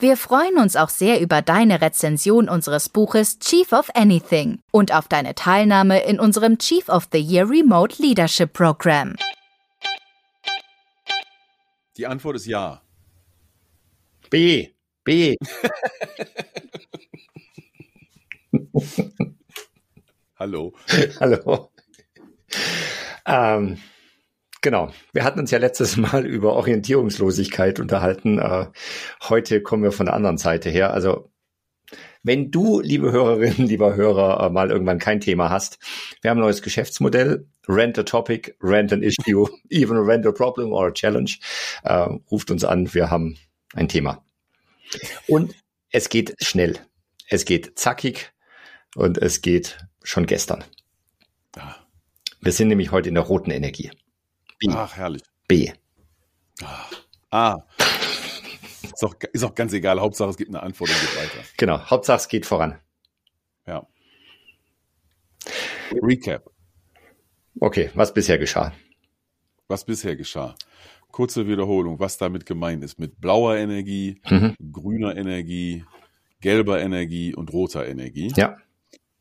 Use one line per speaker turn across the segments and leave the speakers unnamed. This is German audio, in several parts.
Wir freuen uns auch sehr über deine Rezension unseres Buches Chief of Anything und auf deine Teilnahme in unserem Chief of the Year Remote Leadership Program.
Die Antwort ist ja.
B. B.
Hallo.
Hallo. Ähm, Genau. Wir hatten uns ja letztes Mal über Orientierungslosigkeit unterhalten. Äh, heute kommen wir von der anderen Seite her. Also wenn du, liebe Hörerinnen, lieber Hörer, äh, mal irgendwann kein Thema hast, wir haben ein neues Geschäftsmodell. Rent a topic, rent an issue, even rent a problem or a challenge. Äh, ruft uns an, wir haben ein Thema. Und es geht schnell. Es geht zackig und es geht schon gestern. Wir sind nämlich heute in der roten Energie.
B. Ach, herrlich.
B.
Ah. ah. Ist auch, ist auch ganz egal. Hauptsache, es gibt eine Antwort und geht weiter.
Genau. Hauptsache, es geht voran.
Ja. Recap.
Okay. Was bisher geschah?
Was bisher geschah. Kurze Wiederholung, was damit gemeint ist. Mit blauer Energie, mhm. grüner Energie, gelber Energie und roter Energie.
Ja.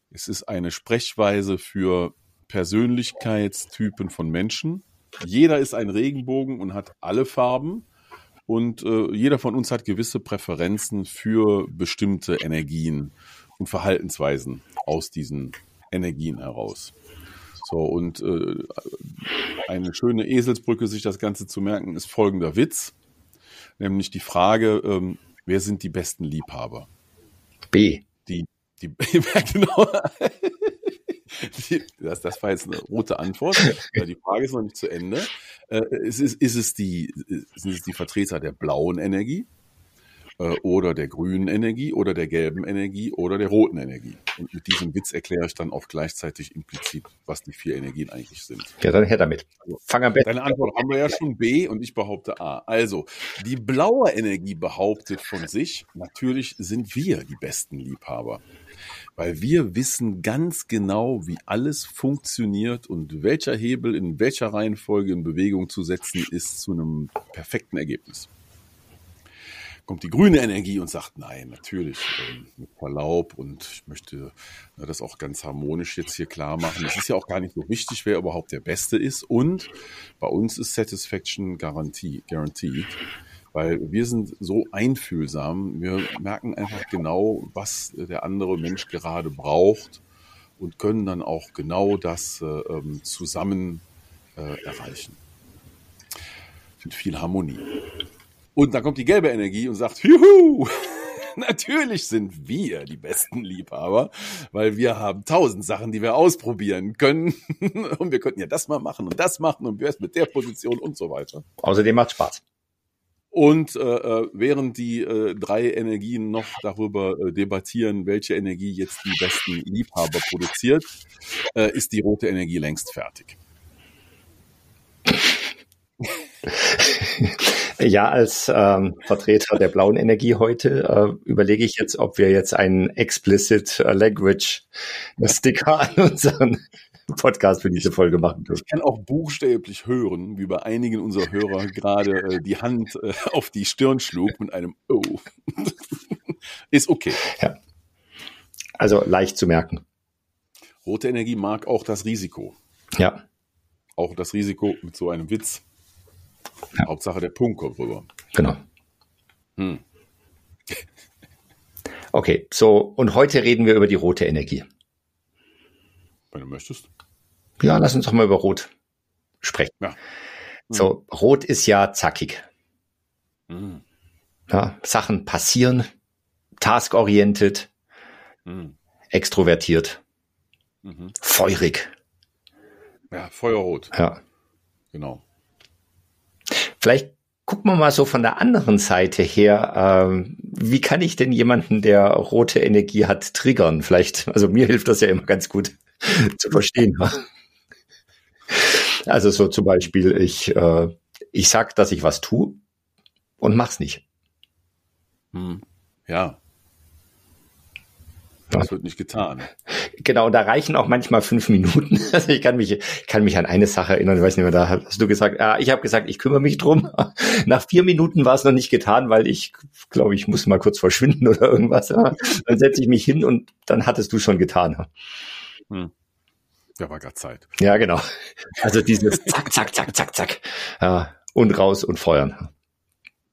Es ist eine Sprechweise für Persönlichkeitstypen von Menschen jeder ist ein Regenbogen und hat alle Farben. Und äh, jeder von uns hat gewisse Präferenzen für bestimmte Energien und Verhaltensweisen aus diesen Energien heraus. So, und äh, eine schöne Eselsbrücke, sich das Ganze zu merken, ist folgender Witz. Nämlich die Frage, ähm, wer sind die besten Liebhaber?
B.
Die, die, ja, das, das war jetzt eine rote Antwort. Die Frage ist noch nicht zu Ende. Äh, ist, ist, ist es die, sind es die Vertreter der blauen Energie? Äh, oder der grünen Energie oder der gelben Energie oder der roten Energie. Und mit diesem Witz erkläre ich dann auch gleichzeitig implizit, was die vier Energien eigentlich sind.
Ja, dann her damit.
Also, Fang am besten. Deine Antwort haben wir ja schon B und ich behaupte A. Also, die blaue Energie behauptet von sich, natürlich sind wir die besten Liebhaber. Weil wir wissen ganz genau, wie alles funktioniert und welcher Hebel in welcher Reihenfolge in Bewegung zu setzen ist zu einem perfekten Ergebnis. Kommt die grüne Energie und sagt, nein, natürlich, ähm, mit Verlaub und ich möchte na, das auch ganz harmonisch jetzt hier klar machen. Es ist ja auch gar nicht so wichtig, wer überhaupt der Beste ist. Und bei uns ist Satisfaction Garantie, guaranteed, weil wir sind so einfühlsam, wir merken einfach genau, was der andere Mensch gerade braucht und können dann auch genau das äh, ähm, zusammen äh, erreichen. Mit viel Harmonie. Und dann kommt die gelbe Energie und sagt, juhu, natürlich sind wir die besten Liebhaber, weil wir haben tausend Sachen, die wir ausprobieren können. Und wir könnten ja das mal machen und das machen und wer ist mit der Position und so weiter.
Außerdem macht Spaß.
Und äh, äh, während die äh, drei Energien noch darüber äh, debattieren, welche Energie jetzt die besten Liebhaber produziert, äh, ist die rote Energie längst fertig.
Ja, als ähm, Vertreter der blauen Energie heute äh, überlege ich jetzt, ob wir jetzt einen explicit äh, Language Sticker an unseren Podcast für diese Folge machen
dürfen. Ich kann auch buchstäblich hören, wie bei einigen unserer Hörer gerade äh, die Hand äh, auf die Stirn schlug mit einem Oh. Ist okay.
Ja. Also leicht zu merken.
Rote Energie mag auch das Risiko.
Ja.
Auch das Risiko mit so einem Witz ja. Hauptsache der Punkt kommt rüber.
Genau. Hm. Okay, so, und heute reden wir über die rote Energie.
Wenn du möchtest.
Ja, lass uns doch mal über Rot sprechen. Ja. So, Rot ist ja zackig. Hm. Ja, Sachen passieren, taskorientiert, hm. extrovertiert, mhm. feurig.
Ja, Feuerrot.
Ja.
Genau.
Vielleicht gucken wir mal so von der anderen Seite her. Ähm, wie kann ich denn jemanden, der rote Energie hat, triggern? Vielleicht, also mir hilft das ja immer ganz gut zu verstehen. Also so zum Beispiel, ich, äh, ich sag, dass ich was tue und mach's nicht.
Hm. Ja. Das wird nicht getan.
Genau, da reichen auch manchmal fünf Minuten. Also ich kann mich, kann mich an eine Sache erinnern, ich weiß nicht mehr, da hast du gesagt, ah, ich habe gesagt, ich kümmere mich drum. Nach vier Minuten war es noch nicht getan, weil ich glaube, ich muss mal kurz verschwinden oder irgendwas. Dann setze ich mich hin und dann hattest du schon getan.
Hm. Ja, war gerade Zeit.
Ja, genau. Also dieses Zack, Zack, Zack, Zack, Zack. Ja, und raus und feuern.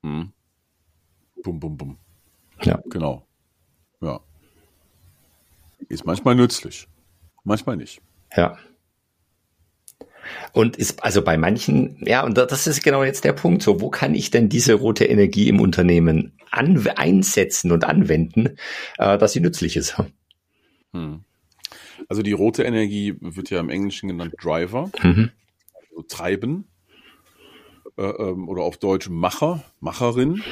Hm. Bum, bum, bum.
Ja.
Genau. Ja. Ist manchmal nützlich. Manchmal nicht.
Ja. Und ist also bei manchen, ja, und das ist genau jetzt der Punkt. So, wo kann ich denn diese rote Energie im Unternehmen an, einsetzen und anwenden, äh, dass sie nützlich ist?
Hm. Also die rote Energie wird ja im Englischen genannt Driver,
Mhm.
also Treiben. Äh, ähm, oder auf Deutsch Macher, Macherin.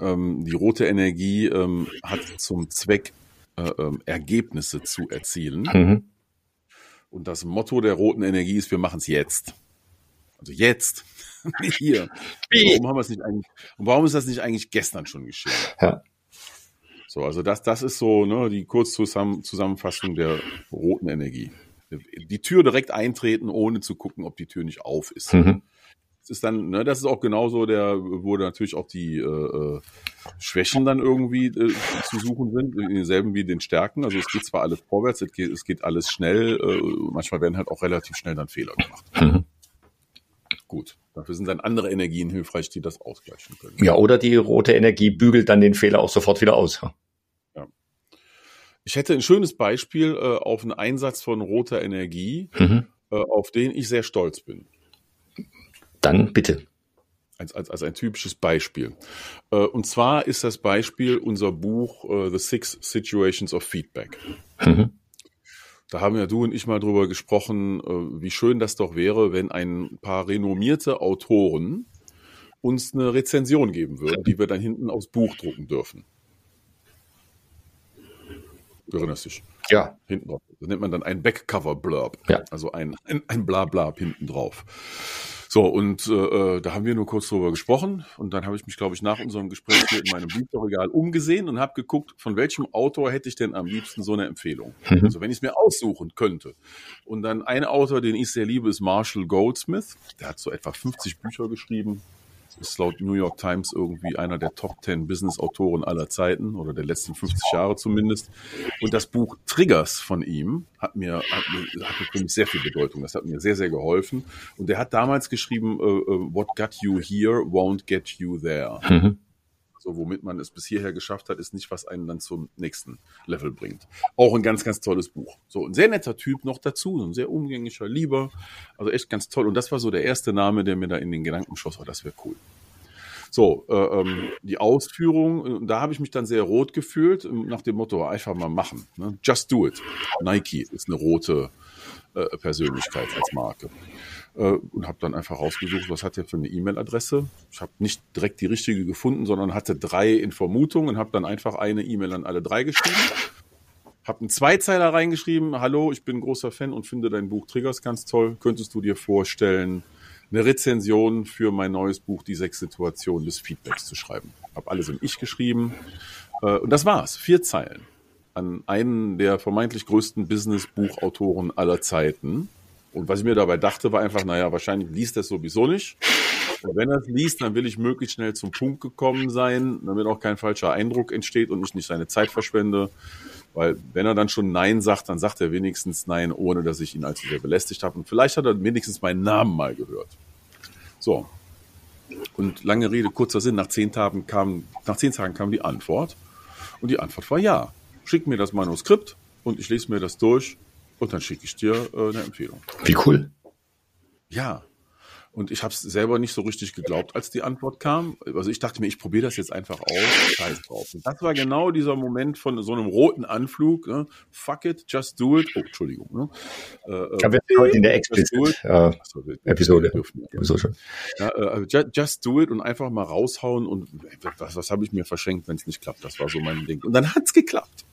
Ähm, die rote Energie ähm, hat zum Zweck, äh, ähm, Ergebnisse zu erzielen.
Mhm.
Und das Motto der roten Energie ist, wir machen es jetzt. Also jetzt. Nicht hier. Warum haben wir es nicht eigentlich, und warum ist das nicht eigentlich gestern schon geschehen?
Ja.
So, also das, das ist so ne, die Kurzzusammenfassung der roten Energie. Die Tür direkt eintreten, ohne zu gucken, ob die Tür nicht auf ist.
Mhm.
Das ist dann, ne, das ist auch genauso der, wo natürlich auch die äh, äh, Schwächen dann irgendwie äh, zu suchen sind, dieselben wie den Stärken. Also es geht zwar alles vorwärts, es geht, es geht alles schnell, äh, manchmal werden halt auch relativ schnell dann Fehler gemacht.
Mhm.
Gut, dafür sind dann andere Energien hilfreich, die das ausgleichen können.
Ja, oder die rote Energie bügelt dann den Fehler auch sofort wieder aus.
Ich hätte ein schönes Beispiel äh, auf einen Einsatz von roter Energie,
Mhm.
äh, auf den ich sehr stolz bin.
Dann bitte.
als, als, als ein typisches Beispiel. Äh, und zwar ist das Beispiel unser Buch äh, The Six Situations of Feedback.
Mhm.
Da haben ja du und ich mal drüber gesprochen, äh, wie schön das doch wäre, wenn ein paar renommierte Autoren uns eine Rezension geben würden, die wir dann hinten aufs Buch drucken dürfen. Du erinnerst dich.
Ja.
Hinten drauf. Das nennt man dann ein Backcover-Blurb.
Ja.
Also ein, ein, ein Blablab hinten drauf. So, und äh, da haben wir nur kurz drüber gesprochen. Und dann habe ich mich, glaube ich, nach unserem Gespräch hier in meinem Bücherregal umgesehen und habe geguckt, von welchem Autor hätte ich denn am liebsten so eine Empfehlung.
Mhm.
Also wenn ich es mir aussuchen könnte. Und dann ein Autor, den ich sehr liebe, ist Marshall Goldsmith. Der hat so etwa 50 Bücher geschrieben. Ist laut New York Times irgendwie einer der Top 10 Business-Autoren aller Zeiten oder der letzten 50 Jahre zumindest. Und das Buch Triggers von ihm hat mir, hat mir, hatte für mich sehr viel Bedeutung. Das hat mir sehr, sehr geholfen. Und er hat damals geschrieben, äh, äh, What got you here won't get you there.
Mhm.
So, womit man es bis hierher geschafft hat, ist nicht, was einen dann zum nächsten Level bringt. Auch ein ganz, ganz tolles Buch. So, ein sehr netter Typ noch dazu, so ein sehr umgänglicher, lieber. Also echt ganz toll. Und das war so der erste Name, der mir da in den Gedanken schoss, oh, das wäre cool. So, äh, ähm, die Ausführung, äh, da habe ich mich dann sehr rot gefühlt, äh, nach dem Motto, einfach mal machen. Ne? Just do it. Nike ist eine rote äh, Persönlichkeit als Marke. Äh, und habe dann einfach rausgesucht, was hat er für eine E-Mail-Adresse. Ich habe nicht direkt die richtige gefunden, sondern hatte drei in Vermutung und habe dann einfach eine E-Mail an alle drei geschrieben. Habe einen Zweizeiler reingeschrieben, hallo, ich bin großer Fan und finde dein Buch Triggers ganz toll. Könntest du dir vorstellen, eine Rezension für mein neues Buch, die sechs Situationen des Feedbacks zu schreiben? Habe alles im Ich geschrieben. Äh, und das war's. Vier Zeilen. An einen der vermeintlich größten Business-Buchautoren aller Zeiten. Und was ich mir dabei dachte, war einfach, naja, wahrscheinlich liest er es sowieso nicht. Und wenn er es liest, dann will ich möglichst schnell zum Punkt gekommen sein, damit auch kein falscher Eindruck entsteht und ich nicht seine Zeit verschwende. Weil wenn er dann schon Nein sagt, dann sagt er wenigstens Nein, ohne dass ich ihn allzu sehr belästigt habe. Und vielleicht hat er wenigstens meinen Namen mal gehört. So. Und lange Rede, kurzer Sinn, nach zehn Tagen kam, nach zehn Tagen kam die Antwort. Und die Antwort war ja. Schick mir das Manuskript und ich lese mir das durch und dann schicke ich dir äh, eine Empfehlung.
Wie cool.
Ja. Und ich habe es selber nicht so richtig geglaubt, als die Antwort kam. Also ich dachte mir, ich probiere das jetzt einfach aus. Scheiß drauf. Und das war genau dieser Moment von so einem roten Anflug. Ne? Fuck it, just do it. Oh, Entschuldigung. Ne? Äh,
Da wird heute in der
just do
Explicit
it.
äh,
wir-
Episode.
wir dürfen ja. Ja, äh, ju- just do it und einfach mal raushauen und was, was habe ich mir verschenkt, wenn es nicht klappt. Das war so mein Ding. Und dann hat's geklappt.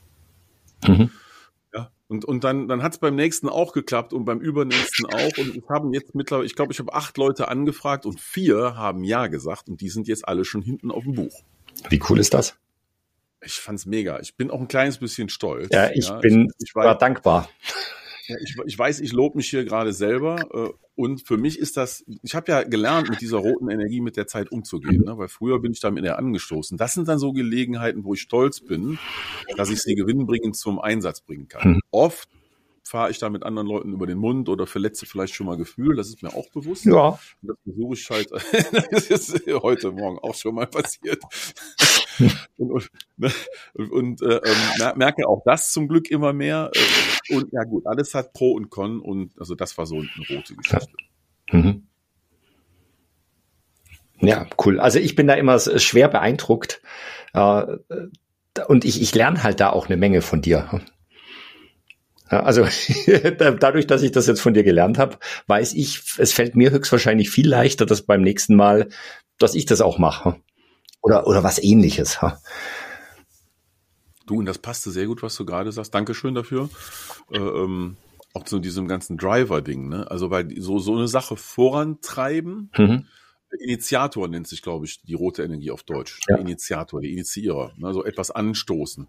Mhm.
Und, und dann, dann hat es beim nächsten auch geklappt und beim übernächsten auch. Und ich haben jetzt mittlerweile, ich glaube, ich habe acht Leute angefragt und vier haben Ja gesagt und die sind jetzt alle schon hinten auf dem Buch.
Wie cool ist das?
Ich fand's mega. Ich bin auch ein kleines bisschen stolz.
Ja, ich ja, bin ich, ich war dankbar.
Ich, ich weiß, ich lobe mich hier gerade selber. Äh, und für mich ist das, ich habe ja gelernt, mit dieser roten Energie mit der Zeit umzugehen, ne? weil früher bin ich damit eher angestoßen. Das sind dann so Gelegenheiten, wo ich stolz bin, dass ich sie gewinnbringend zum Einsatz bringen kann. Mhm. Oft fahre ich da mit anderen Leuten über den Mund oder verletze vielleicht schon mal Gefühl, das ist mir auch bewusst.
Ja.
Und das versuche ich halt, das ist heute Morgen auch schon mal passiert. Und, und, ne, und äh, ähm, merke auch das zum Glück immer mehr. Äh, und ja gut, alles hat Pro und Con und also das war so eine rote Geschichte. Ja. Mhm.
Ja, cool. Also ich bin da immer schwer beeindruckt. Äh, und ich, ich lerne halt da auch eine Menge von dir. Also dadurch, dass ich das jetzt von dir gelernt habe, weiß ich, es fällt mir höchstwahrscheinlich viel leichter, dass beim nächsten Mal, dass ich das auch mache. Oder, oder was ähnliches.
Du, und das passte sehr gut, was du gerade sagst. Dankeschön dafür. Äh, ähm, auch zu diesem ganzen Driver-Ding, ne? Also bei so, so eine Sache vorantreiben. Mhm. Initiator nennt sich, glaube ich, die rote Energie auf Deutsch. Ja. Der Initiator, der Initiierer. Ne? Also etwas anstoßen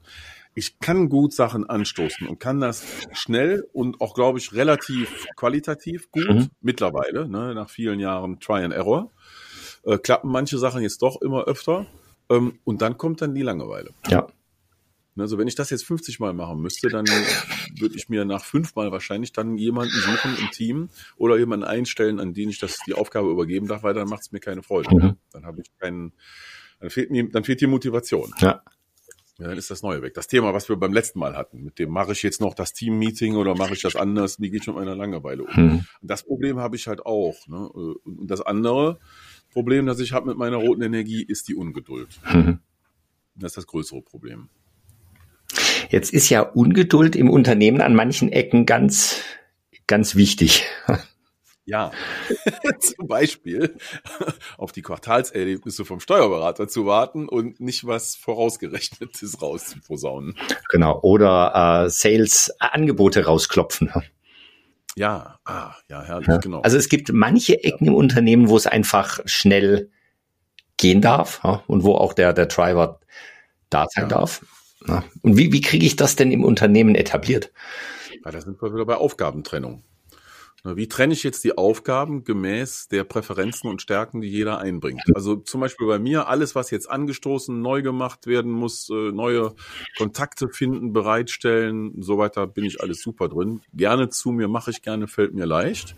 ich kann gut Sachen anstoßen und kann das schnell und auch, glaube ich, relativ qualitativ gut mhm. mittlerweile, ne, nach vielen Jahren Try and Error. Äh, klappen manche Sachen jetzt doch immer öfter. Ähm, und dann kommt dann die Langeweile.
Ja.
Also wenn ich das jetzt 50 Mal machen müsste, dann würde ich mir nach fünfmal wahrscheinlich dann jemanden suchen im Team oder jemanden einstellen, an den ich das die Aufgabe übergeben darf, weil dann macht es mir keine Freude. Mhm. Dann habe ich keinen, dann fehlt mir, dann fehlt die Motivation.
Ja.
Ja, dann ist das Neue weg. Das Thema, was wir beim letzten Mal hatten, mit dem mache ich jetzt noch das Team-Meeting oder mache ich das anders, wie geht schon mit meiner Langeweile um? Hm. Das Problem habe ich halt auch. Ne? Und das andere Problem, das ich habe mit meiner roten Energie, ist die Ungeduld. Hm. Das ist das größere Problem.
Jetzt ist ja Ungeduld im Unternehmen an manchen Ecken ganz, ganz wichtig.
Ja, zum Beispiel auf die Quartalserlebnisse vom Steuerberater zu warten und nicht was Vorausgerechnetes rauszuposaunen.
Genau, oder äh, Sales-Angebote rausklopfen.
Ja, ah, ja, herrlich, ja. genau.
Also es gibt manche Ecken ja. im Unternehmen, wo es einfach schnell gehen darf ja, und wo auch der, der Driver da sein darf. Und wie, wie kriege ich das denn im Unternehmen etabliert?
Ja, da sind wir wieder bei Aufgabentrennung. Wie trenne ich jetzt die Aufgaben gemäß der Präferenzen und Stärken, die jeder einbringt? Also zum Beispiel bei mir, alles, was jetzt angestoßen, neu gemacht werden muss, äh, neue Kontakte finden, bereitstellen, so weiter, bin ich alles super drin. Gerne zu mir, mache ich gerne, fällt mir leicht.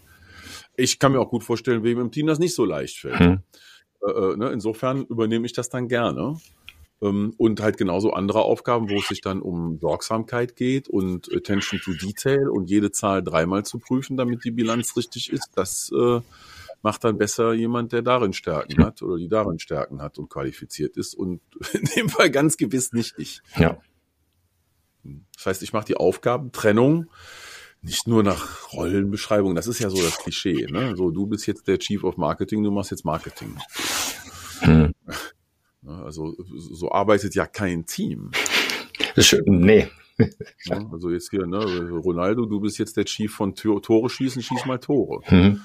Ich kann mir auch gut vorstellen, wem im Team das nicht so leicht fällt. Hm. Äh, äh ne? Insofern übernehme ich das dann gerne. Ähm, und halt genauso andere Aufgaben, wo es sich dann um Sorgsamkeit geht und Attention to Detail und jede Zahl dreimal zu prüfen, damit die Bilanz richtig ist. Das äh, macht dann besser jemand, der darin Stärken hat oder die darin Stärken hat und qualifiziert ist und in dem Fall ganz gewiss nicht ich.
Ja.
Das heißt, ich mache die Aufgabentrennung nicht nur nach Rollenbeschreibung, das ist ja so das Klischee, ne? So, du bist jetzt der Chief of Marketing, du machst jetzt Marketing. Hm. Ne, also so arbeitet ja kein Team.
Nee.
Also jetzt hier, ne, Ronaldo, du bist jetzt der Chief von Tore schießen, schieß mal Tore. Mhm.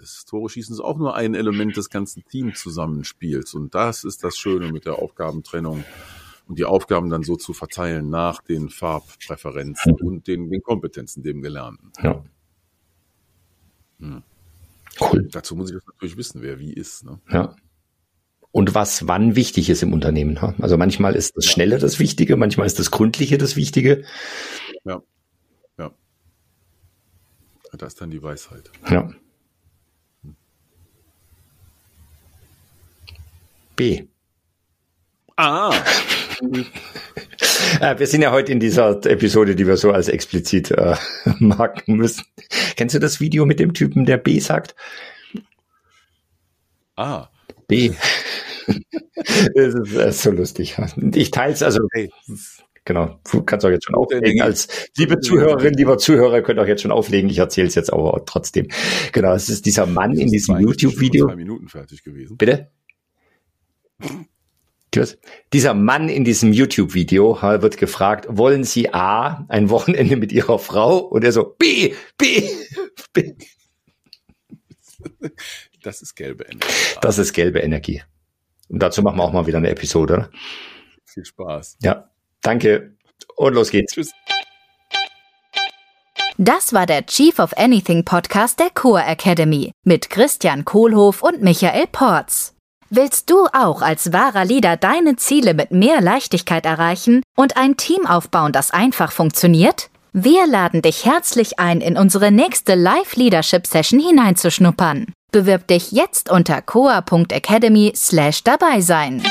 Das Tore schießen ist auch nur ein Element des ganzen Teamzusammenspiels. Und das ist das Schöne mit der Aufgabentrennung und die Aufgaben dann so zu verteilen nach den Farbpräferenzen mhm. und den, den Kompetenzen, dem Gelernten.
Ja.
Hm. Cool. Dazu muss ich das natürlich wissen, wer wie ist. Ne?
Ja und was wann wichtig ist im Unternehmen. Also manchmal ist das Schnelle das Wichtige, manchmal ist das Gründliche das Wichtige.
Ja. Ja. Das ist dann die Weisheit.
Ja. B.
Ah.
Äh, wir sind ja heute in dieser Episode, die wir so als explizit äh, marken müssen. Kennst du das Video mit dem Typen, der B sagt?
Ah.
B. das ist, ist so lustig. Ich teile es, also hey, genau, du kannst auch jetzt schon auflegen. Als liebe Zuhörerin, lieber Zuhörer, könnt auch jetzt schon auflegen. Ich erzähle es jetzt aber trotzdem. Genau, es ist dieser Mann in diesem YouTube-Video.
Zwei Minuten fertig gewesen.
Bitte? Dieser Mann in diesem YouTube-Video wird gefragt, wollen Sie A, ein Wochenende mit Ihrer Frau? Und er so, B, B, B.
Das ist gelbe Energie.
Das ist gelbe Energie. Und dazu machen wir auch mal wieder eine Episode. Oder?
Viel Spaß.
Ja, danke. Und los geht's. Tschüss.
Das war der Chief of Anything Podcast der Core Academy mit Christian Kohlhoff und Michael Porz. Willst du auch als wahrer Leader deine Ziele mit mehr Leichtigkeit erreichen und ein Team aufbauen, das einfach funktioniert? Wir laden dich herzlich ein, in unsere nächste Live-Leadership-Session hineinzuschnuppern. Bewirb dich jetzt unter coa.academy slash dabei sein.